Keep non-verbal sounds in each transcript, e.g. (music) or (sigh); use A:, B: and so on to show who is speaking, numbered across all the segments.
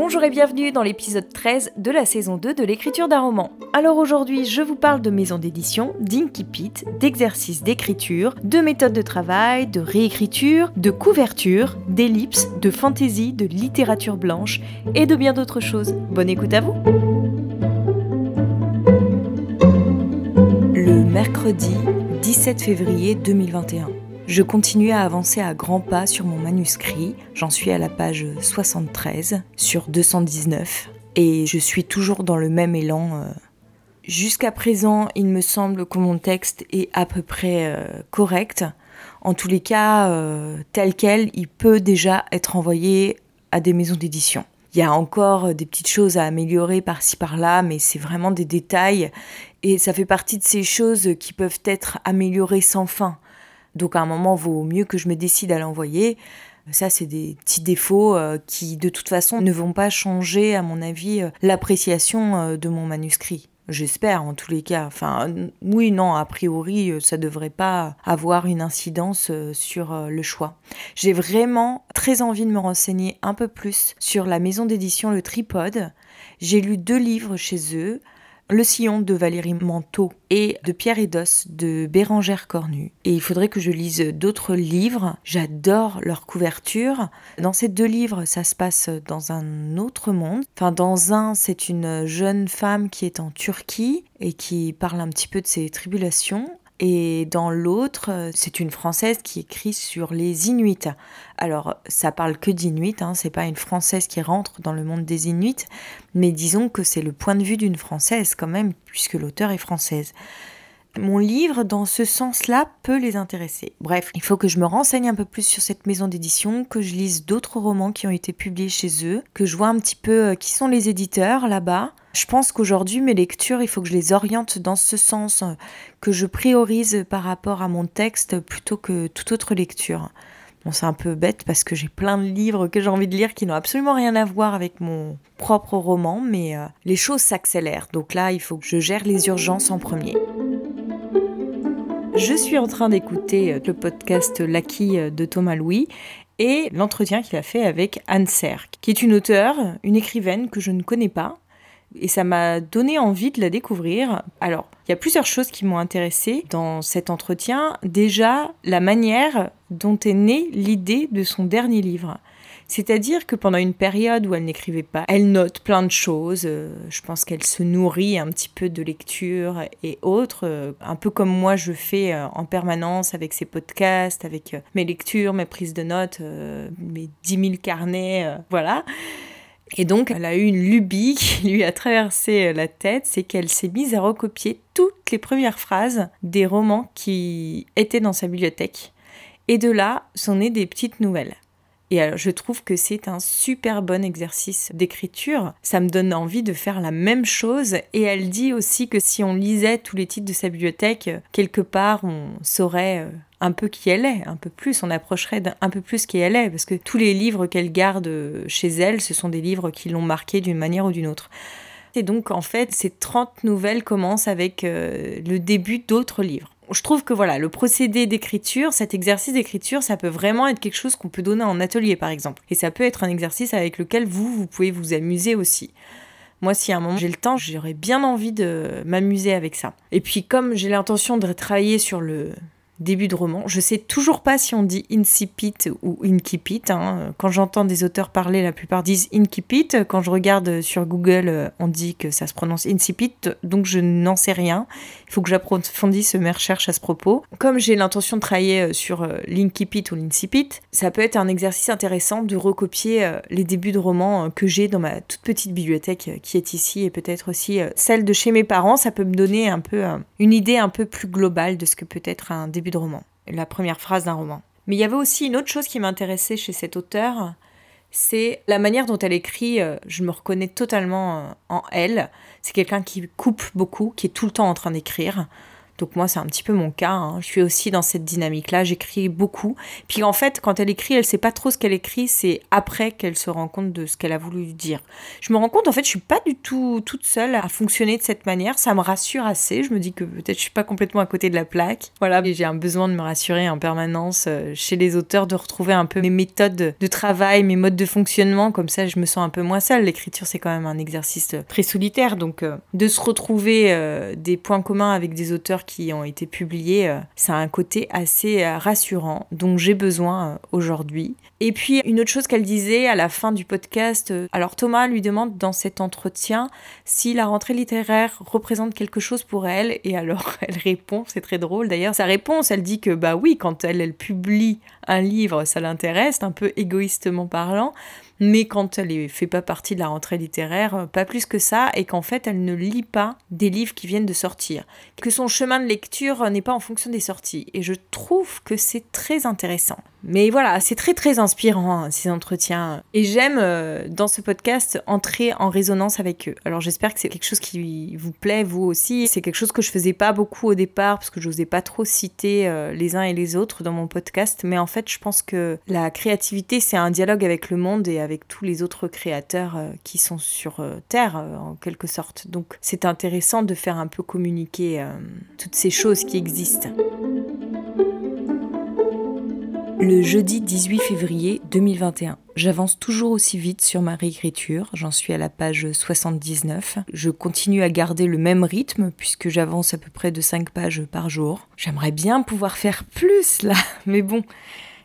A: Bonjour et bienvenue dans l'épisode 13 de la saison 2 de l'écriture d'un roman. Alors aujourd'hui, je vous parle de maison d'édition, d'inkipit, d'exercices d'écriture, de méthodes de travail, de réécriture, de couverture, d'ellipses, de fantaisie, de littérature blanche et de bien d'autres choses. Bonne écoute à vous Le mercredi 17 février 2021. Je continue à avancer à grands pas sur mon manuscrit. J'en suis à la page 73 sur 219 et je suis toujours dans le même élan. Euh. Jusqu'à présent, il me semble que mon texte est à peu près euh, correct. En tous les cas, euh, tel quel, il peut déjà être envoyé à des maisons d'édition. Il y a encore des petites choses à améliorer par-ci par-là, mais c'est vraiment des détails et ça fait partie de ces choses qui peuvent être améliorées sans fin. Donc à un moment, vaut mieux que je me décide à l'envoyer. Ça, c'est des petits défauts euh, qui, de toute façon, ne vont pas changer, à mon avis, euh, l'appréciation euh, de mon manuscrit. J'espère, en tous les cas. Enfin, oui, non, a priori, ça ne devrait pas avoir une incidence sur le choix. J'ai vraiment très envie de me renseigner un peu plus sur la maison d'édition Le Tripode. J'ai lu deux livres chez eux. Le sillon de Valérie Manteau et de Pierre Edos de Bérangère Cornu. Et il faudrait que je lise d'autres livres. J'adore leur couverture. Dans ces deux livres, ça se passe dans un autre monde. Enfin, dans un, c'est une jeune femme qui est en Turquie et qui parle un petit peu de ses tribulations. Et dans l'autre, c'est une Française qui écrit sur les Inuits. Alors, ça parle que d'Inuits, hein, c'est pas une Française qui rentre dans le monde des Inuits, mais disons que c'est le point de vue d'une Française quand même, puisque l'auteur est française. Mon livre, dans ce sens-là, peut les intéresser. Bref, il faut que je me renseigne un peu plus sur cette maison d'édition, que je lise d'autres romans qui ont été publiés chez eux, que je vois un petit peu euh, qui sont les éditeurs là-bas, je pense qu'aujourd'hui, mes lectures, il faut que je les oriente dans ce sens, que je priorise par rapport à mon texte plutôt que toute autre lecture. Bon, c'est un peu bête parce que j'ai plein de livres que j'ai envie de lire qui n'ont absolument rien à voir avec mon propre roman, mais euh, les choses s'accélèrent. Donc là, il faut que je gère les urgences en premier. Je suis en train d'écouter euh, le podcast Lucky euh, de Thomas Louis et l'entretien qu'il a fait avec Anne Serre, qui est une auteure, une écrivaine que je ne connais pas, et ça m'a donné envie de la découvrir. Alors, il y a plusieurs choses qui m'ont intéressée dans cet entretien. Déjà, la manière dont est née l'idée de son dernier livre. C'est-à-dire que pendant une période où elle n'écrivait pas, elle note plein de choses. Euh, je pense qu'elle se nourrit un petit peu de lecture et autres, euh, un peu comme moi je fais euh, en permanence avec ces podcasts, avec mes lectures, mes prises de notes, mes 10 000 carnets, voilà. Et donc, elle a eu une lubie (laughs) qui lui a traversé la tête, c'est qu'elle s'est mise à recopier toutes les premières phrases des romans qui étaient dans sa bibliothèque. Et de là sont nées des petites nouvelles. Et alors, je trouve que c'est un super bon exercice d'écriture. Ça me donne envie de faire la même chose. Et elle dit aussi que si on lisait tous les titres de sa bibliothèque, quelque part, on saurait euh, un peu qui elle est, un peu plus, on approcherait d'un peu plus qui elle est, parce que tous les livres qu'elle garde chez elle, ce sont des livres qui l'ont marquée d'une manière ou d'une autre. Et donc, en fait, ces 30 nouvelles commencent avec euh, le début d'autres livres je trouve que voilà, le procédé d'écriture, cet exercice d'écriture, ça peut vraiment être quelque chose qu'on peut donner en atelier par exemple. Et ça peut être un exercice avec lequel vous, vous pouvez vous amuser aussi. Moi, si à un moment j'ai le temps, j'aurais bien envie de m'amuser avec ça. Et puis, comme j'ai l'intention de travailler sur le début de roman. Je sais toujours pas si on dit incipit ou incipit. Hein. Quand j'entends des auteurs parler, la plupart disent incipit. Quand je regarde sur Google, on dit que ça se prononce incipit. Donc je n'en sais rien. Il faut que j'approfondisse mes recherches à ce propos. Comme j'ai l'intention de travailler euh, sur euh, l'incipit ou l'incipit, ça peut être un exercice intéressant de recopier euh, les débuts de romans que j'ai dans ma toute petite bibliothèque qui est ici et peut-être aussi celle de chez mes parents. Ça peut me donner un peu une idée un peu plus globale de ce que peut être un début de roman, la première phrase d'un roman. Mais il y avait aussi une autre chose qui m'intéressait chez cet auteur, c'est la manière dont elle écrit. Euh, je me reconnais totalement euh, en elle. C'est quelqu'un qui coupe beaucoup, qui est tout le temps en train d'écrire, Donc moi, c'est un petit peu mon cas. Hein. Je suis aussi dans cette dynamique-là. J'écris beaucoup. Puis en fait, quand elle écrit, elle sait pas trop ce qu'elle écrit. C'est après qu'elle se rend compte de ce qu'elle a voulu dire. Je me rends compte, en fait, je suis pas du tout toute seule à fonctionner de cette manière. Ça me rassure assez. Je me dis que peut-être je suis pas complètement à côté de la plaque. Voilà, j'ai un besoin de me rassurer en permanence euh, chez les auteurs, de retrouver un peu mes méthodes de travail, mes modes de fonctionnement. Comme ça, je me sens un peu moins seule. L'écriture, c'est quand même un exercice très solitaire. Donc, euh, de se retrouver euh, des points communs avec des auteurs qui ont été publiés, euh, ça a un côté assez euh, rassurant dont j'ai besoin euh, aujourd'hui. Et puis une autre chose qu'elle disait à la fin du podcast, alors Thomas lui demande dans cet entretien si la rentrée littéraire représente quelque chose pour elle et alors (laughs) elle répond, c'est très drôle d'ailleurs, sa réponse elle dit que bah oui quand elle, elle publie un livre ça l'intéresse, un peu égoïstement parlant, mais quand elle ne fait pas partie de la rentrée littéraire, pas plus que ça, et qu'en fait elle ne lit pas des livres qui viennent de sortir, que son chemin de lecture n'est pas en fonction des sorties, et je trouve que c'est très intéressant. Mais voilà, c'est très très inspirant hein, ces entretiens. Et j'aime euh, dans ce podcast entrer en résonance avec eux. Alors j'espère que c'est quelque chose qui vous plaît vous aussi. C'est quelque chose que je faisais pas beaucoup au départ parce que je n'osais pas trop citer euh, les uns et les autres dans mon podcast. Mais en fait, je pense que la créativité c'est un dialogue avec le monde et avec tous les autres créateurs euh, qui sont sur Terre en quelque sorte. Donc c'est intéressant de faire un peu communiquer toutes ces choses qui existent. Le jeudi 18 février 2021. J'avance toujours aussi vite sur ma réécriture, j'en suis à la page 79. Je continue à garder le même rythme puisque j'avance à peu près de 5 pages par jour. J'aimerais bien pouvoir faire plus là, (laughs) mais bon,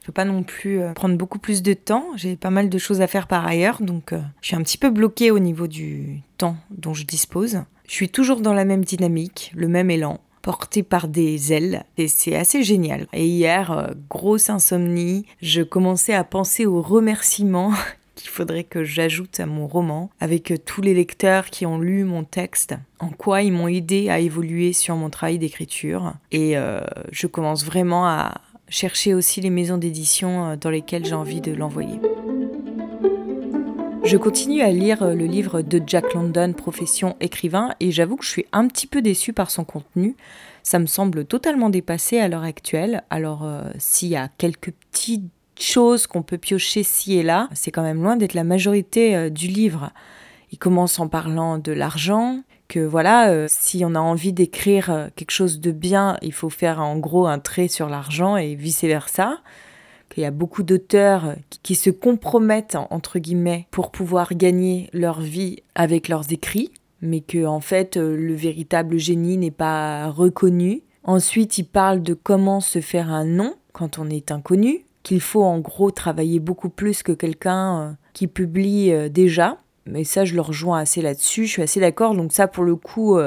A: je peux pas non plus euh, prendre beaucoup plus de temps. J'ai pas mal de choses à faire par ailleurs, donc euh, je suis un petit peu bloquée au niveau du temps dont je dispose. Je suis toujours dans la même dynamique, le même élan porté par des ailes et c'est assez génial. Et hier, euh, grosse insomnie, je commençais à penser aux remerciements (laughs) qu'il faudrait que j'ajoute à mon roman, avec euh, tous les lecteurs qui ont lu mon texte, en quoi ils m'ont aidé à évoluer sur mon travail d'écriture. Et euh, je commence vraiment à chercher aussi les maisons d'édition dans lesquelles j'ai envie de l'envoyer. Je continue à lire euh, le livre de Jack London, Profession écrivain, et j'avoue que je suis un petit peu déçue par son contenu. Ça me semble totalement dépassé à l'heure actuelle. Alors, euh, s'il y a quelques petites choses qu'on peut piocher ci et là, c'est quand même loin d'être la majorité euh, du livre. Il commence en parlant de l'argent, que voilà, si on a envie d'écrire quelque chose de bien, il faut faire en gros un trait sur l'argent et vice-versa qu'il y a beaucoup d'auteurs qui se compromettent, entre guillemets, pour pouvoir gagner leur vie avec leurs écrits, mais que, en fait, euh, le véritable génie n'est pas reconnu. Ensuite, il parle de comment se faire un nom quand on est inconnu, qu'il faut en gros travailler beaucoup plus que quelqu'un euh, qui publie euh, déjà. Mais ça, je le rejoins assez là-dessus, je suis assez d'accord. Donc ça, pour le coup,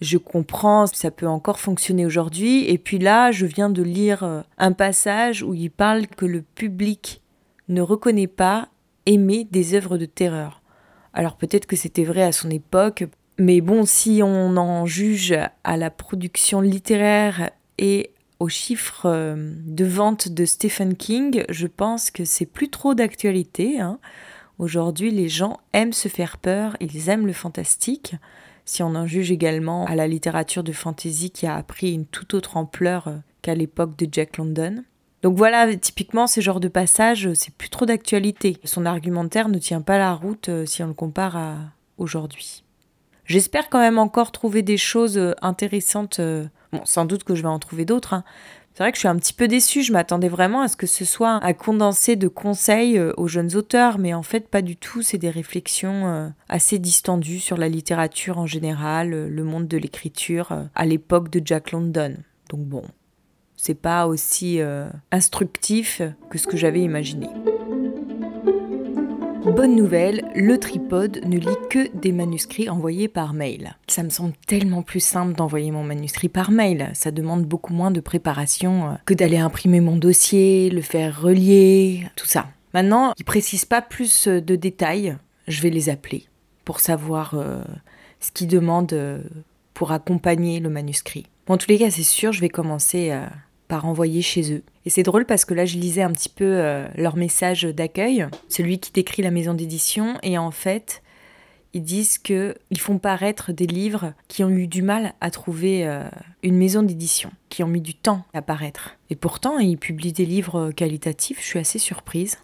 A: je comprends, ça peut encore fonctionner aujourd'hui. Et puis là, je viens de lire euh, un passage où il parle que le public ne reconnaît pas aimer des œuvres de terreur. Alors peut-être que c'était vrai à son époque, mais bon, si on en juge à la production littéraire et aux chiffres euh, de vente de Stephen King, je pense que c'est plus trop d'actualité. Hein. Aujourd'hui, les gens aiment se faire peur, ils aiment le fantastique si on en juge également à la littérature de fantasy qui a pris une toute autre ampleur euh, qu'à l'époque de Jack London. Donc voilà, typiquement, ce genre de passage, euh, c'est plus trop d'actualité. Son argumentaire ne tient pas la route euh, si on le compare à aujourd'hui. J'espère quand même encore trouver des choses intéressantes. Bon, sans doute que je vais en trouver d'autres, hein, c'est vrai que je suis un petit peu déçue, je m'attendais vraiment à ce que ce soit un condensé de conseils euh, aux jeunes auteurs, mais en fait pas du tout, c'est des réflexions euh, assez distendues sur la littérature en général, euh, le monde de l'écriture à l'époque de Jack London. Donc bon, c'est pas aussi instructif que ce que j'avais imaginé. Bonne nouvelle, le tripode ne lit que des manuscrits envoyés par mail. Ça me semble tellement plus simple d'envoyer mon manuscrit par mail. Ça demande beaucoup moins de préparation euh, que d'aller imprimer mon dossier, le faire relier, tout ça. Maintenant, ils précisent pas plus euh, de détails. Je vais les appeler pour savoir euh, ce qu'ils demandent pour accompagner le manuscrit. En tous les cas, c'est sûr, je vais commencer par envoyer chez eux. Et c'est drôle parce que là, je lisais un petit peu euh, leur message d'accueil, celui qui décrit la maison d'édition, et en fait, ils disent qu'ils font paraître des livres qui ont eu du mal à trouver euh, une maison d'édition, qui ont mis du temps à paraître. Et pourtant, ils publient des livres qualitatifs, je suis assez surprise.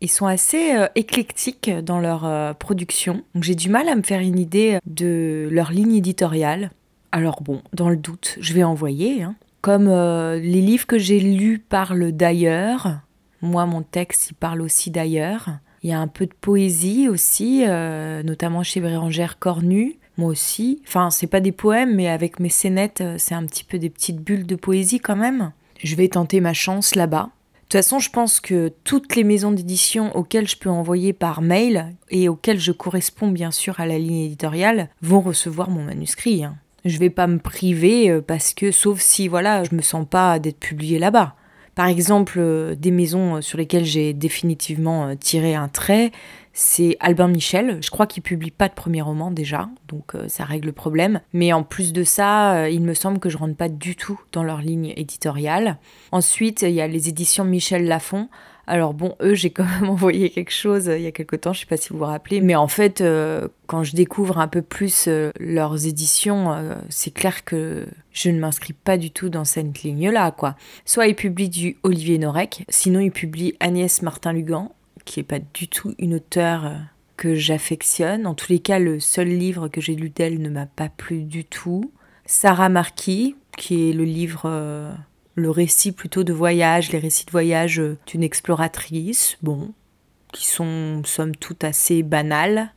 A: Ils sont assez euh, éclectiques dans leur production, donc j'ai du mal à me faire une idée de leur ligne éditoriale. Alors bon, dans le doute, je vais envoyer. Hein. Comme les livres que j'ai lus parlent d'ailleurs, moi mon texte il parle aussi d'ailleurs. Il y a un peu de poésie aussi, euh, notamment chez Bérangère Cornu. Moi aussi. Enfin, c'est pas des poèmes, mais avec mes scénettes, euh, c'est un petit peu des petites bulles de poésie quand même. Je vais tenter ma chance là-bas. De toute façon, je pense que toutes les maisons d'édition auxquelles je peux envoyer par mail et auxquelles je corresponds bien sûr à la ligne éditoriale vont recevoir mon manuscrit. Hein. Je vais pas me priver euh, parce que, sauf si voilà, je me sens pas d'être publié là-bas. Par exemple, euh, des maisons euh, sur lesquelles j'ai définitivement tiré un trait, c'est Albin Michel. Je crois qu'il publie pas de premier roman déjà, donc ça règle le problème. Mais en plus de ça, il me semble que je rentre pas du tout dans leur ligne éditoriale. Ensuite, il y a les éditions Michel Lafon. Alors bon, eux, j'ai quand même (laughs) envoyé quelque chose euh, il y a quelque temps, je sais pas si vous vous rappelez, mais en fait, euh, quand je découvre un peu plus euh, leurs éditions, c'est clair que je ne m'inscris pas du tout dans cette ligne-là, quoi. Soit ils publient du Olivier Norek, sinon ils publient Agnès Martin-Lugan, qui est pas du tout une auteure que j'affectionne. En tous les cas, le seul livre que j'ai lu d'elle ne m'a pas plu du tout. Sarah Marquis, qui est le livre le récit plutôt de voyage, les récits de voyage euh, d'une exploratrice, bon, qui sont somme toute assez banales.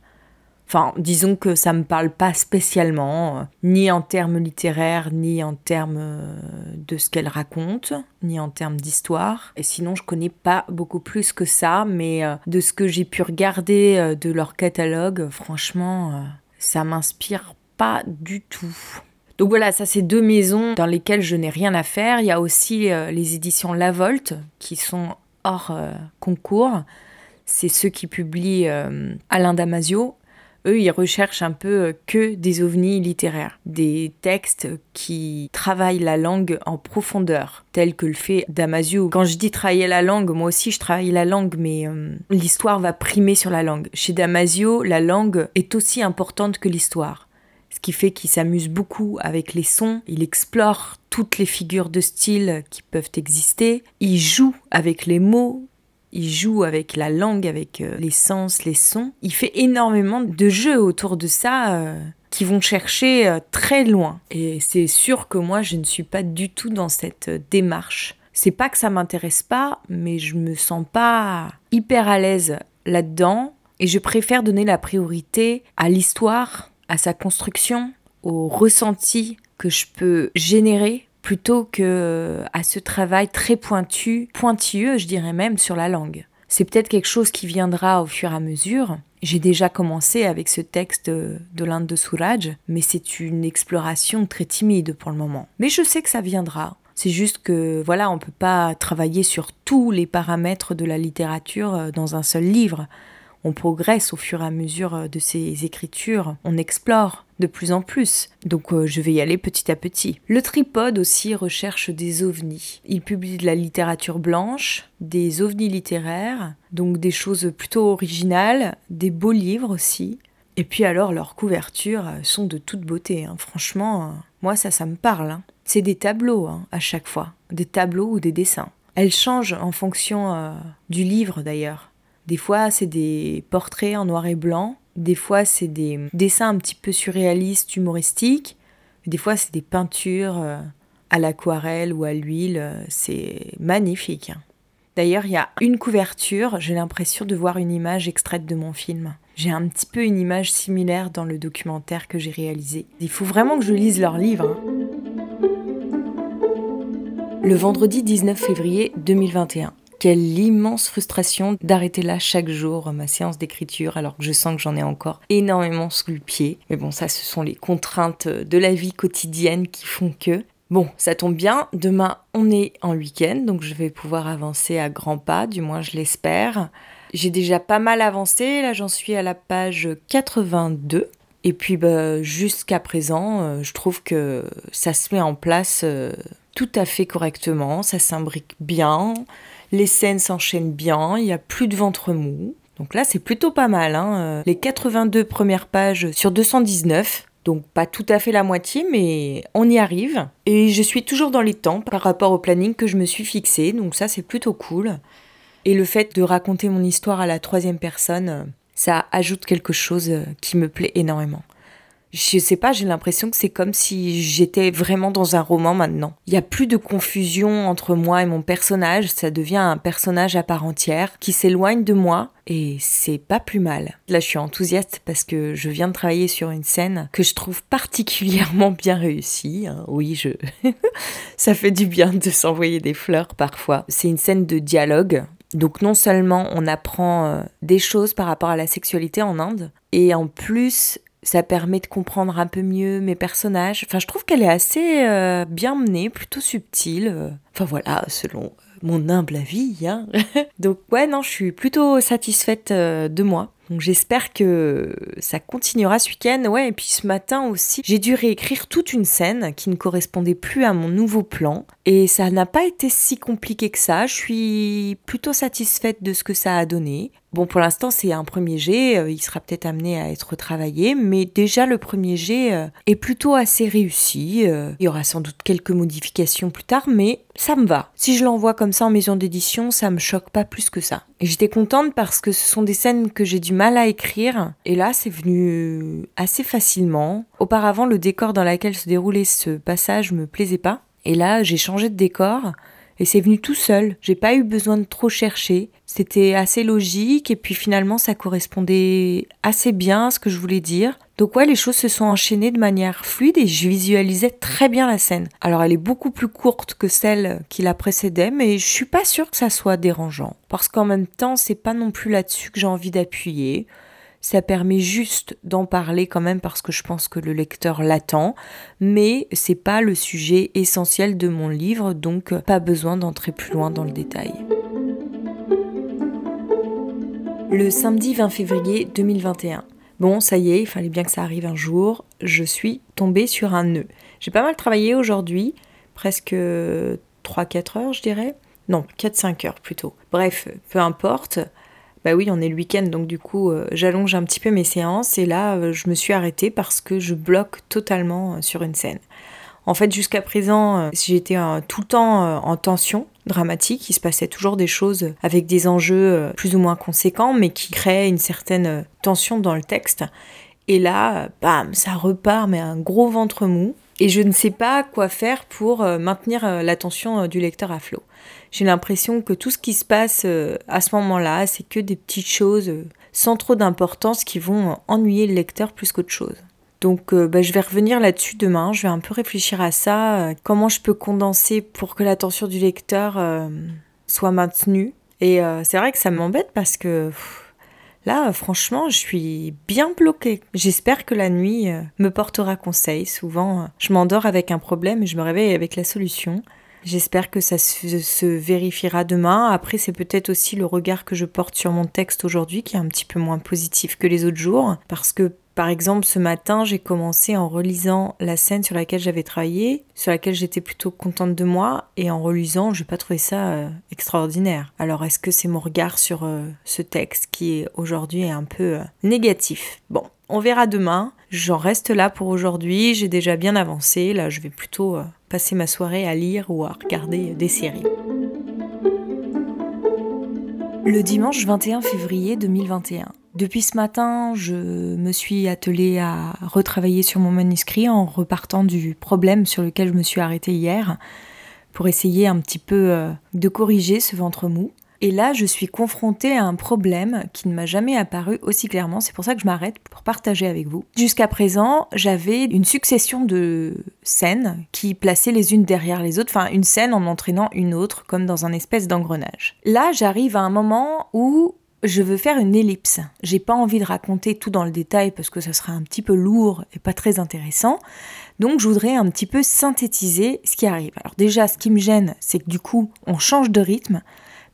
A: Enfin, disons que ça me parle pas spécialement, euh, ni en termes littéraires, ni en termes euh, de ce qu'elle raconte, ni en termes d'histoire. Et sinon, je connais pas beaucoup plus que ça, mais de ce que j'ai pu regarder de leur catalogue, franchement, ça m'inspire pas du tout. Donc voilà, ça c'est deux maisons dans lesquelles je n'ai rien à faire. Il y a aussi euh, les éditions La Volte qui sont hors euh, concours. C'est ceux qui publient euh, Alain Damasio. Eux, ils recherchent un peu que des ovnis littéraires, des textes qui travaillent la langue en profondeur, tel que le fait Damasio. Quand je dis travailler la langue, moi aussi je travaille la langue, mais l'histoire va primer sur la langue. Chez Damasio, la langue est aussi importante que l'histoire ce qui fait qu'il s'amuse beaucoup avec les sons, il explore toutes les figures de style qui peuvent exister, il joue avec les mots, il joue avec la langue, avec euh, les sens, les sons. Il fait énormément de jeux autour de ça euh, qui vont chercher euh, très loin. Et c'est sûr que moi, je ne suis pas du tout dans cette démarche. C'est pas que ça m'intéresse pas, mais je me sens pas hyper à l'aise là-dedans. Et je préfère donner la priorité à l'histoire à sa construction, au ressenti que je peux générer plutôt que à ce travail très pointu, pointilleux, je dirais même, sur la langue. C'est peut-être quelque chose qui viendra au fur et à mesure. J'ai déjà commencé avec ce texte de l'Inde de Souraj, mais c'est une exploration très timide pour le moment. Mais je sais que ça viendra. C'est juste que voilà, on peut pas travailler sur tous les paramètres de la littérature euh, dans un seul livre on progresse au fur et à mesure euh, de ces écritures, on explore de plus en plus. Donc euh, je vais y aller petit à petit. Le tripode aussi recherche des ovnis. Il publie de la littérature blanche, des ovnis littéraires, donc des choses plutôt originales, des beaux livres aussi. Et puis alors leurs couvertures euh, sont de toute beauté. Hein. Franchement, moi ça, ça me parle. Hein. C'est des tableaux hein, à chaque fois, des tableaux ou des dessins. Elles changent en fonction du livre d'ailleurs. Des fois, c'est des portraits en noir et blanc. Des fois, c'est des dessins un petit peu surréalistes, humoristiques. Des fois, c'est des peintures euh, à l'aquarelle ou à l'huile. C'est magnifique. D'ailleurs, il y a une couverture, j'ai l'impression de voir une image extraite de mon film. J'ai un petit peu une image similaire dans le documentaire que j'ai réalisé. Il faut vraiment que je lise leur livre. Hein. Le vendredi 19 février 2021. Quelle immense frustration d'arrêter là chaque jour ma séance d'écriture alors que je sens que j'en ai encore énormément sous le pied. Mais bon, ça, ce sont les contraintes de la vie quotidienne qui font que. Bon, ça tombe bien, demain on est en week-end, donc je vais pouvoir avancer à grands pas, du moins je l'espère. J'ai déjà pas mal avancé, là j'en suis à la page 82. Et puis bah, jusqu'à présent, euh, je trouve que ça se met en place euh, tout à fait correctement, ça s'imbrique bien, les scènes s'enchaînent bien, il n'y a plus de ventre mou. Donc là, c'est plutôt pas mal. Hein. Les 82 premières pages sur 219. Donc pas tout à fait la moitié, mais on y arrive. Et je suis toujours dans les temps par rapport au planning que je me suis fixé. Donc ça, c'est plutôt cool. Et le fait de raconter mon histoire à la troisième personne, ça ajoute quelque chose qui me plaît énormément je sais pas, j'ai l'impression que c'est comme si j'étais vraiment dans un roman maintenant. Il y a plus de confusion entre moi et mon personnage, ça devient un personnage à part entière qui s'éloigne de moi et c'est pas plus mal. Là, je suis enthousiaste parce que je viens de travailler sur une scène que je trouve particulièrement bien réussie. Hein. Oui, je (laughs) ça fait du bien de s'envoyer des fleurs parfois. C'est une scène de dialogue donc non seulement on apprend euh, des choses par rapport à la sexualité en Inde, et en plus ça permet de comprendre un peu mieux mes personnages. Enfin, je trouve qu'elle est assez euh, bien menée, plutôt subtile. Enfin voilà, selon mon humble avis. Hein. (laughs) Donc ouais, non, je suis plutôt satisfaite euh, de moi. Donc j'espère que ça continuera ce week-end. Ouais, et puis ce matin aussi, j'ai dû réécrire toute une scène qui ne correspondait plus à mon nouveau plan. Et ça n'a pas été si compliqué que ça. Je suis plutôt satisfaite de ce que ça a donné. Bon, pour l'instant, c'est un premier jet, euh, il sera peut-être amené à être travaillé, mais déjà le premier jet euh, est plutôt assez réussi. Euh, il y aura sans doute quelques modifications plus tard, mais ça me va. Si je l'envoie comme ça en maison d'édition, ça me choque pas plus que ça. Et j'étais contente parce que ce sont des scènes que j'ai du mal à écrire, et là, c'est venu assez facilement. Auparavant, le décor dans lequel se déroulait ce passage me plaisait pas, et là, j'ai changé de décor. Et c'est venu tout seul. J'ai pas eu besoin de trop chercher. C'était assez logique et puis finalement ça correspondait assez bien à ce que je voulais dire. Donc ouais, les choses se sont enchaînées de manière fluide et je visualisais très bien la scène. Alors elle est beaucoup plus courte que celle qui la précédait, mais je suis pas sûre que ça soit dérangeant. Parce qu'en même temps, c'est pas non plus là-dessus que j'ai envie d'appuyer. Ça permet juste d'en parler quand même parce que je pense que le lecteur l'attend, mais c'est pas le sujet essentiel de mon livre, donc pas besoin d'entrer plus loin dans le détail. Le samedi 20 février 2021. Bon, ça y est, il fallait bien que ça arrive un jour. Je suis tombée sur un nœud. J'ai pas mal travaillé aujourd'hui, presque 3-4 heures, je dirais. Non, 4-5 heures plutôt. Bref, peu importe bah oui, on est le week-end, donc du coup, euh, j'allonge un petit peu mes séances et là, euh, je me suis arrêtée parce que je bloque totalement euh, sur une scène. En fait, jusqu'à présent, j'étais tout le temps en tension dramatique, il se passait toujours des choses avec des enjeux plus ou moins conséquents, mais qui créaient une certaine tension dans le texte. Et là, bam, ça repart, mais un gros ventre mou. Et je ne sais pas quoi faire pour maintenir l'attention du lecteur à flot j'ai l'impression que tout ce qui se passe euh, à ce moment-là, c'est que des petites choses euh, sans trop d'importance qui vont ennuyer le lecteur plus qu'autre chose. Donc euh, bah, je vais revenir là-dessus demain, je vais un peu réfléchir à ça, comment je peux condenser pour que l'attention du lecteur soit maintenue. Et c'est vrai que ça m'embête parce que là, franchement, je suis bien bloquée. J'espère que la nuit me portera conseil. Souvent, je m'endors avec un problème et je me réveille avec la solution. J'espère que ça se, vérifiera demain. Après, c'est peut-être aussi le regard que je porte sur mon texte aujourd'hui qui est un petit peu moins positif que les autres jours. Parce que, par exemple, ce matin, j'ai commencé en relisant la scène sur laquelle j'avais travaillé, sur laquelle j'étais plutôt contente de moi, et en relisant, je n'ai pas trouvé ça euh, extraordinaire. Alors, est-ce que c'est mon regard sur euh, ce texte qui est aujourd'hui un peu euh, négatif? Bon, on verra demain. J'en reste là pour aujourd'hui. J'ai déjà bien avancé. Là, je vais plutôt passer ma soirée à lire ou à regarder des séries. Le dimanche 21 février 2021. Depuis ce matin, je me suis attelée à retravailler sur mon manuscrit en repartant du problème sur lequel je me suis arrêtée hier pour essayer un petit peu euh, de corriger ce ventre mou. Et là, je suis confrontée à un problème qui ne m'a jamais apparu aussi clairement. C'est pour ça que je m'arrête pour partager avec vous. Jusqu'à présent, j'avais une succession de scènes qui plaçaient les unes derrière les autres, enfin une scène en entraînant une autre, comme dans un espèce d'engrenage. Là, j'arrive à un moment où je veux faire une ellipse. J'ai pas envie de raconter tout dans le détail parce que ça serait un petit peu lourd et pas très intéressant. Donc je voudrais un petit peu synthétiser ce qui arrive. Alors déjà, ce qui me gêne, c'est que du coup, on change de rythme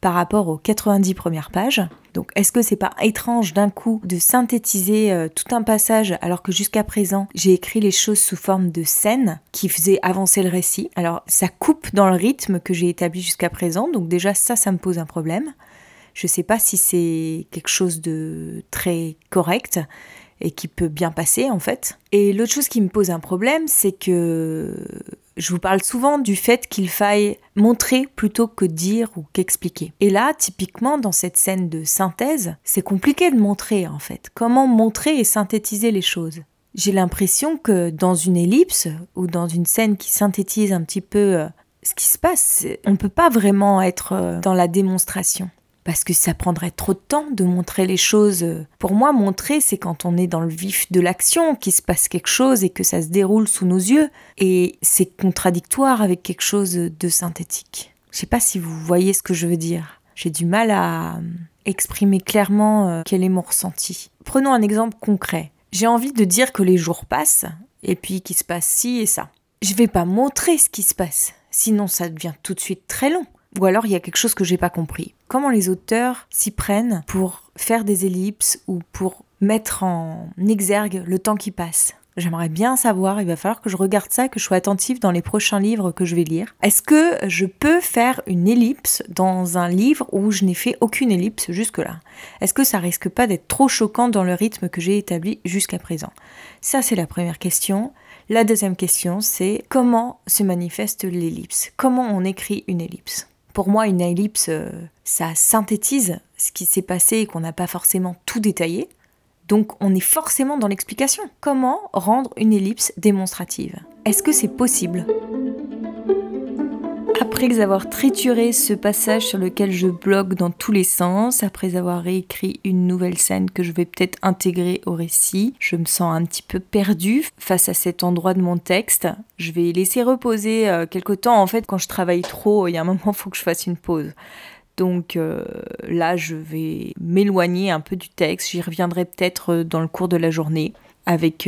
A: par rapport aux 90 premières pages. Donc est-ce que c'est pas étrange d'un coup de synthétiser euh, tout un passage alors que jusqu'à présent j'ai écrit les choses sous forme de scènes qui faisaient avancer le récit? Alors ça coupe dans le rythme que j'ai établi jusqu'à présent, donc déjà ça ça me pose un problème. Je sais pas si c'est quelque chose de très correct et qui peut bien passer en fait. Et l'autre chose qui me pose un problème, c'est que je vous parle souvent du fait qu'il faille montrer plutôt que dire ou qu'expliquer. Et là, typiquement, dans cette scène de synthèse, c'est compliqué de montrer en fait. Comment montrer et synthétiser les choses? J'ai l'impression que dans une ellipse ou dans une scène qui synthétise un petit peu euh, ce qui se passe, on ne peut pas vraiment être euh, dans la démonstration parce que ça prendrait trop de temps de montrer les choses. Pour moi, montrer, c'est quand on est dans le vif de l'action, qu'il se passe quelque chose et que ça se déroule sous nos yeux. Et c'est contradictoire avec quelque chose de synthétique. Je sais pas si vous voyez ce que je veux dire. J'ai du mal à exprimer clairement euh, quel est mon ressenti. Prenons un exemple concret. J'ai envie de dire que les jours passent et puis qu'il se passe ci et ça. Je vais pas montrer ce qui se passe, sinon ça devient tout de suite très long. Ou alors il y a quelque chose que j'ai pas compris. Comment les auteurs s'y prennent pour faire des ellipses ou pour mettre en exergue le temps qui passe? J'aimerais bien savoir, il va falloir que je regarde ça, que je sois attentive dans les prochains livres que je vais lire. Est-ce que je peux faire une ellipse dans un livre où je n'ai fait aucune ellipse jusque-là? Est-ce que ça risque pas d'être trop choquant dans le rythme que j'ai établi jusqu'à présent? Ça, c'est la première question. La deuxième question, c'est comment se manifeste l'ellipse? Comment on écrit une ellipse? Pour moi, une ellipse, euh, ça synthétise ce qui s'est passé et qu'on n'a pas forcément tout détaillé. Donc on est forcément dans l'explication. Comment rendre une ellipse démonstrative? Est-ce que c'est possible? Après avoir trituré ce passage sur lequel je blogue dans tous les sens, après avoir réécrit une nouvelle scène que je vais peut-être intégrer au récit, je me sens un petit peu perdue face à cet endroit de mon texte. Je vais laisser reposer euh, quelque temps. En fait, quand je travaille trop, il y a un moment, il faut que je fasse une pause. Donc euh, là, je vais m'éloigner un peu du texte. J'y reviendrai peut-être euh, dans le cours de la journée avec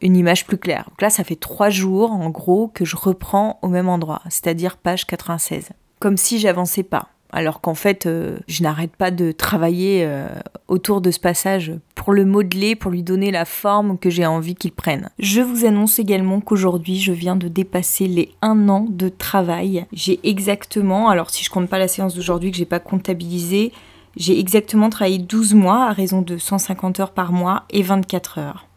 A: une image plus claire. Donc là, ça fait trois jours, en gros, que je reprends au même endroit, c'est-à-dire page 96. Comme si j'avançais pas. Alors qu'en fait, euh, je n'arrête pas de travailler euh, autour de ce passage pour le modeler, pour lui donner la forme que j'ai envie qu'il prenne. Je vous annonce également qu'aujourd'hui, je viens de dépasser les un an de travail. J'ai exactement, alors si je compte pas la séance d'aujourd'hui que j'ai pas comptabilisé, j'ai exactement travaillé 12 mois à raison de 150 heures par mois et 24 heures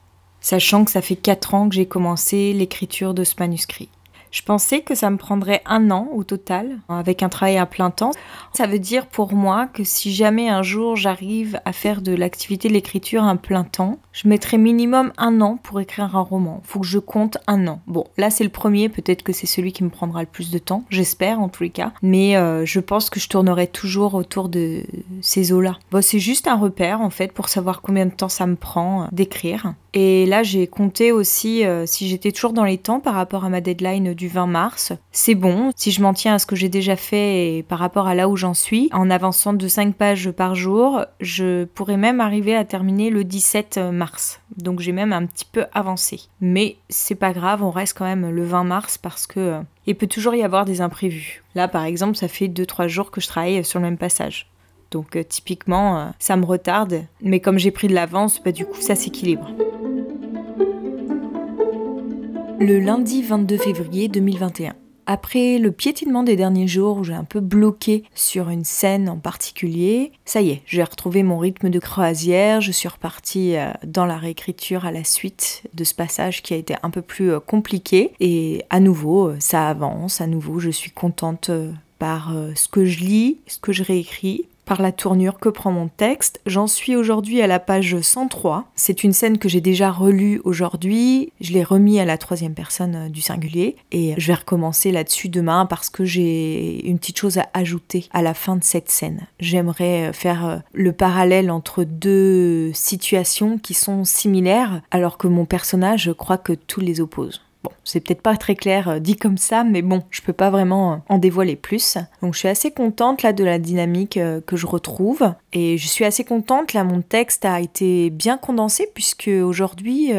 A: sachant que ça fait 4 ans que j'ai commencé l'écriture de ce manuscrit. Je pensais que ça me prendrait un an au total, avec un travail à plein temps. Ça veut dire pour moi que si jamais un jour j'arrive à faire de l'activité de l'écriture un plein temps, je mettrai minimum un an pour écrire un roman. Faut que je compte un an. Bon, là c'est le premier, peut-être que c'est celui qui me prendra le plus de temps, j'espère en tous les cas. Mais euh, je pense que je tournerai toujours autour de ces eaux-là. Bon, c'est juste un repère en fait pour savoir combien de temps ça me prend euh, d'écrire. Et là, j'ai compté aussi euh, si j'étais toujours dans les temps par rapport à ma deadline du 20 mars. C'est bon, si je m'en tiens à ce que j'ai déjà fait et par rapport à là où j'en suis, en avançant de 5 pages par jour, je pourrais même arriver à terminer le 17 mars. Donc j'ai même un petit peu avancé. Mais c'est pas grave, on reste quand même le 20 mars parce que euh, il peut toujours y avoir des imprévus. Là, par exemple, ça fait 2-3 jours que je travaille sur le même passage. Donc euh, typiquement, ça me retarde. Mais comme j'ai pris de l'avance, bah, du coup, ça s'équilibre le lundi 22 février 2021. Après le piétinement des derniers jours où j'ai un peu bloqué sur une scène en particulier, ça y est, j'ai retrouvé mon rythme de croisière, je suis repartie euh, dans la réécriture à la suite de ce passage qui a été un peu plus euh, compliqué et à nouveau euh, ça avance, à nouveau je suis contente par ce que je lis, ce que je réécris par la tournure que prend mon texte. J'en suis aujourd'hui à la page 103. C'est une scène que j'ai déjà relue aujourd'hui. Je l'ai remis à la troisième personne euh, du singulier et je vais recommencer là-dessus demain parce que j'ai une petite chose à ajouter à la fin de cette scène. J'aimerais euh, faire euh, le parallèle entre deux situations qui sont similaires alors que mon personnage croit que tout les oppose. Bon, c'est peut-être pas très clair euh, dit comme ça, mais bon, je peux pas vraiment euh, en dévoiler plus. Donc je suis assez contente là de la dynamique euh, que je retrouve et je suis assez contente là mon texte a été bien condensé puisque aujourd'hui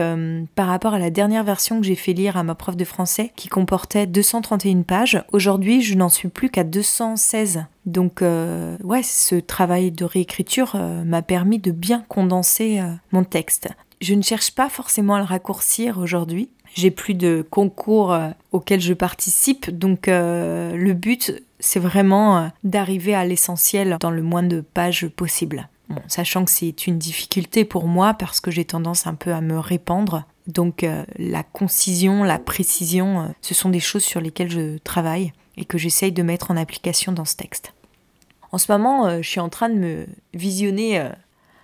A: par rapport à la dernière version que j'ai fait lire à ma prof de français qui comportait 231 pages, aujourd'hui je n'en suis plus qu'à 216. Donc ouais, ce travail de réécriture m'a permis de bien condenser mon texte. Je ne cherche pas forcément à le raccourcir aujourd'hui, j'ai plus de concours euh, auxquels je participe, donc euh, le but c'est vraiment euh, d'arriver à l'essentiel dans le moins de pages possible. sachant que c'est une difficulté pour moi parce que j'ai tendance un peu à me répandre. Donc la concision, la précision, ce sont des choses sur lesquelles je travaille et que j'essaye de mettre en application dans ce texte. En ce moment, je suis en train de me visionner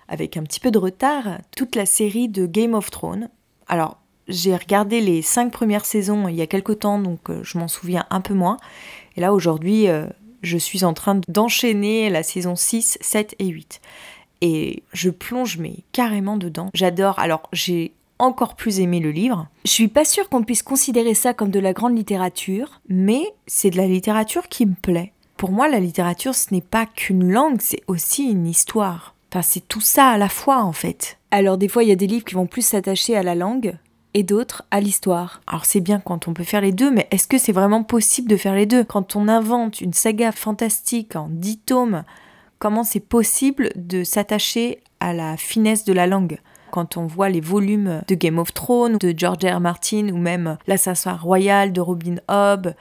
A: avec un petit peu de retard toute la série de Game of Thrones. Alors, j'ai regardé les cinq premières saisons il y a quelque temps, donc euh, je m'en souviens un peu moins. Et là, aujourd'hui, euh, je suis en train d'enchaîner la saison 6, 7 et 8. Et je plonge mais carrément dedans. J'adore. Alors, j'ai encore plus aimé le livre. Je suis pas sûre qu'on puisse considérer ça comme de la grande littérature, mais c'est de la littérature qui me plaît. Pour moi, la littérature, ce n'est pas qu'une langue, c'est aussi une histoire. Enfin, c'est tout ça à la fois, en fait. Alors, des fois, il y a des livres qui vont plus s'attacher à la langue, et d'autres à l'histoire. Alors c'est bien quand on peut faire les deux, mais est-ce que c'est vraiment possible de faire les deux? Quand on invente une saga fantastique en dix tomes, comment c'est possible de s'attacher à la finesse de la langue? Quand on voit les volumes de Game of Thrones, de George R. Martin, ou même L'Assassin Royal de Robin Hobb,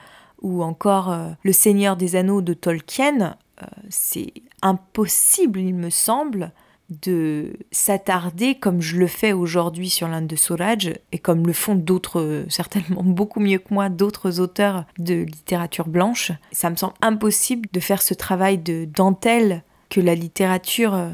A: ou encore euh, Le Seigneur des Anneaux de Tolkien, euh, c'est impossible, il me semble, de s'attarder comme je le fais aujourd'hui sur l'Inde de Suraj et comme le font d'autres, certainement (laughs) beaucoup mieux que moi, d'autres auteurs de littérature blanche. Ça me semble impossible de faire ce travail de dentelle que la littérature euh,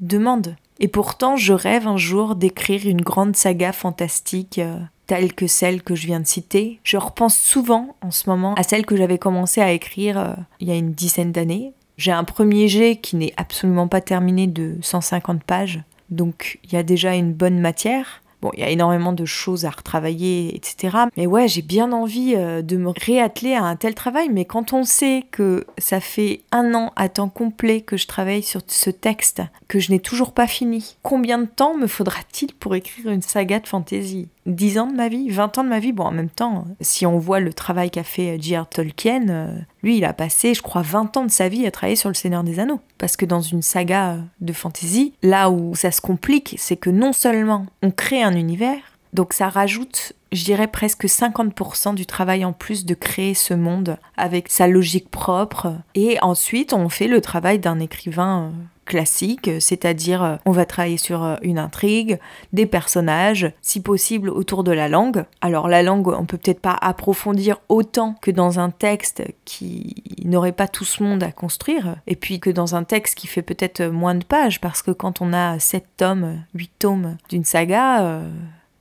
A: demande. Et pourtant, je rêve un jour d'écrire une grande saga fantastique euh, telle que celle que je viens de citer. Je repense souvent en ce moment à celle que j'avais commencé à écrire euh, il y a une dizaine d'années, j'ai un premier jet qui n'est absolument pas terminé de 150 pages, donc il y a déjà une bonne matière. Bon, il y a énormément de choses à retravailler, etc. Mais ouais, j'ai bien envie euh, de me réatteler à un tel travail. Mais quand on sait que ça fait un an à temps complet que je travaille sur ce texte, que je n'ai toujours pas fini, combien de temps me faudra-t-il pour écrire une saga de fantasy? 10 ans de ma vie, 20 ans de ma vie. Bon, en même temps, si on voit le travail qu'a fait J.R. Tolkien, euh, lui, il a passé, je crois, 20 ans de sa vie à travailler sur le Seigneur des Anneaux. Parce que dans une saga de fantasy, là où ça se complique, c'est que non seulement on crée un univers, donc ça rajoute, je dirais, presque 50% du travail en plus de créer ce monde avec sa logique propre. Et ensuite, on fait le travail d'un écrivain euh, classique, c'est-à-dire euh, on va travailler sur euh, une intrigue, des personnages, si possible autour de la langue. Alors la langue, on peut peut-être pas approfondir autant que dans un texte qui n'aurait pas tout ce monde à construire, et puis que dans un texte qui fait peut-être moins de pages, parce que quand on a 7 tomes, 8 tomes d'une saga, euh,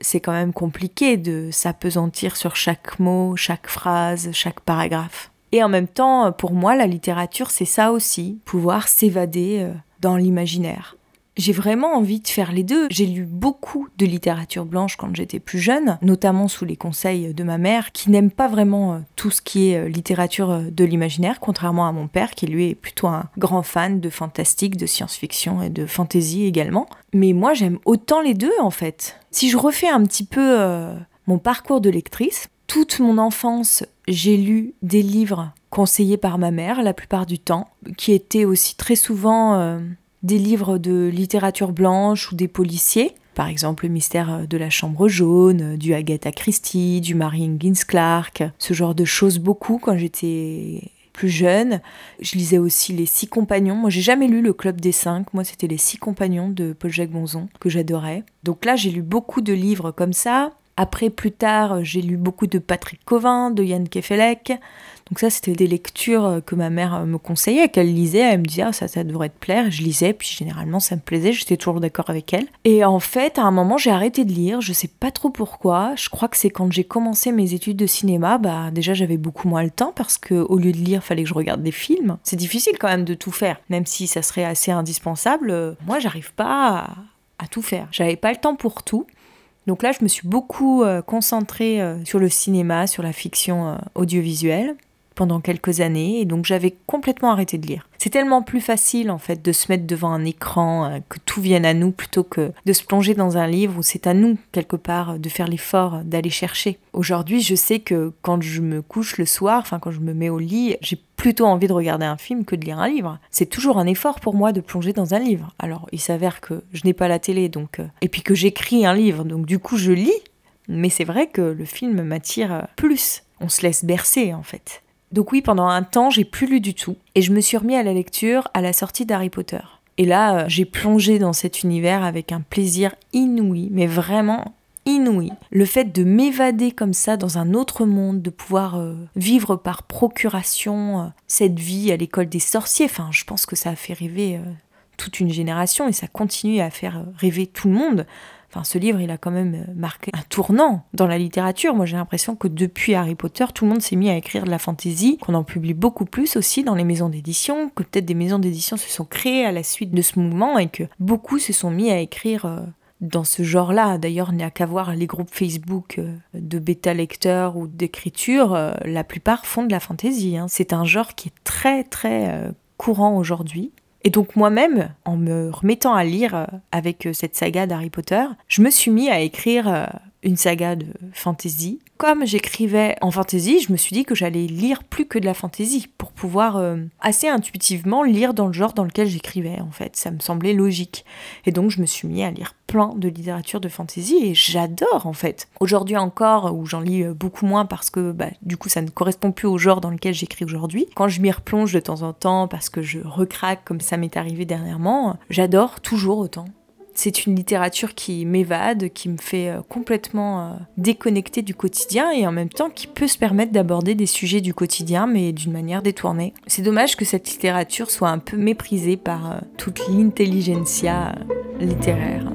A: c'est quand même compliqué de s'apesantir sur chaque mot, chaque phrase, chaque paragraphe. Et en même temps, pour moi, la littérature, c'est ça aussi, pouvoir s'évader dans l'imaginaire. J'ai vraiment envie de faire les deux. J'ai lu beaucoup de littérature blanche quand j'étais plus jeune, notamment sous les conseils de ma mère, qui n'aime pas vraiment euh, tout ce qui est euh, littérature euh, de l'imaginaire, contrairement à mon père, qui lui est plutôt un grand fan de fantastique, de science-fiction et de fantasy également. Mais moi, j'aime autant les deux, en fait. Si je refais un petit peu mon parcours de lectrice, toute mon enfance, j'ai lu des livres conseillés par ma mère la plupart du temps, qui étaient aussi très souvent des livres de littérature blanche ou des policiers. Par exemple, le mystère de la chambre jaune, du Agatha Christie, du Mary Higgins Clark, ce genre de choses beaucoup quand j'étais plus jeune. Je lisais aussi Les Six Compagnons. Moi, j'ai jamais lu Le Club des Cinq. Moi, c'était Les Six Compagnons de Paul-Jacques Bonzon que j'adorais. Donc là, j'ai lu beaucoup de livres comme ça. Après, plus tard, j'ai lu beaucoup de Patrick Covin, de Yann Kefelec. Donc ça, c'était des lectures que ma mère me conseillait, qu'elle lisait. Elle me disait, ah, ça, devrait te plaire. Je lisais, puis généralement, ça me plaisait. J'étais toujours d'accord avec elle. Et en fait, à un moment, j'ai arrêté de lire. Je sais pas trop pourquoi. Je crois que c'est quand j'ai commencé mes études de cinéma. Bah, déjà, j'avais beaucoup moins le temps parce que au lieu de lire, fallait que je regarde des films. C'est difficile quand même de tout faire, même si ça serait assez indispensable. Moi, j'arrive pas à, tout faire. J'avais pas le temps pour tout. Donc là, je me suis beaucoup euh, concentrée euh, sur le cinéma, sur la fiction euh, audiovisuelle pendant quelques années et donc j'avais complètement arrêté de lire. C'est tellement plus facile en fait de se mettre devant un écran, que tout vienne à nous plutôt que de se plonger dans un livre où c'est à nous quelque part de faire l'effort d'aller chercher. Aujourd'hui, je sais que quand je me couche le soir, enfin quand je me mets au lit, j'ai plutôt envie de regarder un film que de lire un livre. C'est toujours un effort pour moi de plonger dans un livre. Alors, il s'avère que je n'ai pas la télé, donc euh, et puis que j'écris un livre, donc du coup je lis. Mais c'est vrai que le film m'attire plus. On se laisse bercer en fait. Donc oui, pendant un temps, j'ai plus lu du tout. Et je me suis remis à la lecture à la sortie d'Harry Potter. Et là, euh, j'ai plongé dans cet univers avec un plaisir inouï, mais vraiment inouï. Le fait de m'évader comme ça dans un autre monde, de pouvoir euh, vivre par procuration euh, cette vie à l'école des sorciers, enfin, je pense que ça a fait rêver toute une génération et ça continue à faire rêver tout le monde. Enfin, ce livre, il a quand même euh, marqué un tournant dans la littérature. Moi, j'ai l'impression que depuis Harry Potter, tout le monde s'est mis à écrire de la fantaisie, qu'on en publie beaucoup plus aussi dans les maisons d'édition, que peut-être des maisons d'édition se sont créées à la suite de ce mouvement et que beaucoup se sont mis à écrire euh, dans ce genre-là. D'ailleurs, il n'y a qu'à voir les groupes Facebook euh, de bêta lecteurs ou d'écriture, la plupart font de la fantaisie. Hein. C'est un genre qui est très très courant aujourd'hui. Et donc moi-même, en me remettant à lire euh, avec euh, cette saga d'Harry Potter, je me suis mis à écrire euh, une saga de fantasy comme j'écrivais en fantaisie, je me suis dit que j'allais lire plus que de la fantaisie pour pouvoir euh, assez intuitivement lire dans le genre dans lequel j'écrivais en fait. Ça me semblait logique. Et donc je me suis mis à lire plein de littérature de fantaisie et j'adore en fait. Aujourd'hui encore, où j'en lis euh, beaucoup moins parce que bah, du coup ça ne correspond plus au genre dans lequel j'écris aujourd'hui, quand je m'y replonge de temps en temps parce que je recraque comme ça m'est arrivé dernièrement, j'adore toujours autant. C'est une littérature qui m'évade, qui me fait euh, complètement euh, déconnecter du quotidien et en même temps qui peut se permettre d'aborder des sujets du quotidien mais d'une manière détournée. C'est dommage que cette littérature soit un peu méprisée par euh, toute l'intelligentsia littéraire.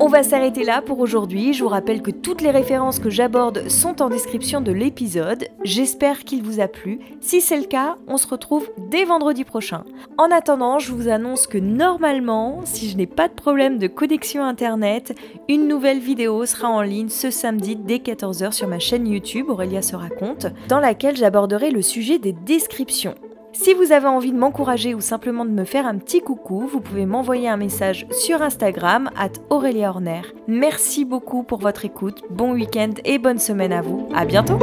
B: On va s'arrêter là pour aujourd'hui. Je vous rappelle que toutes les références que j'aborde sont en description de l'épisode. J'espère qu'il vous a plu. Si c'est le cas, on se retrouve dès vendredi prochain. En attendant, je vous annonce que normalement, si je n'ai pas de problème de connexion internet, une nouvelle vidéo sera en ligne ce samedi dès 14h sur ma chaîne YouTube Aurélia se raconte, dans laquelle j'aborderai le sujet des descriptions. Si vous avez envie de m'encourager ou simplement de me faire un petit coucou, vous pouvez m'envoyer un message sur Instagram, at Horner. Merci beaucoup pour votre écoute, bon week-end et bonne semaine à vous. À bientôt!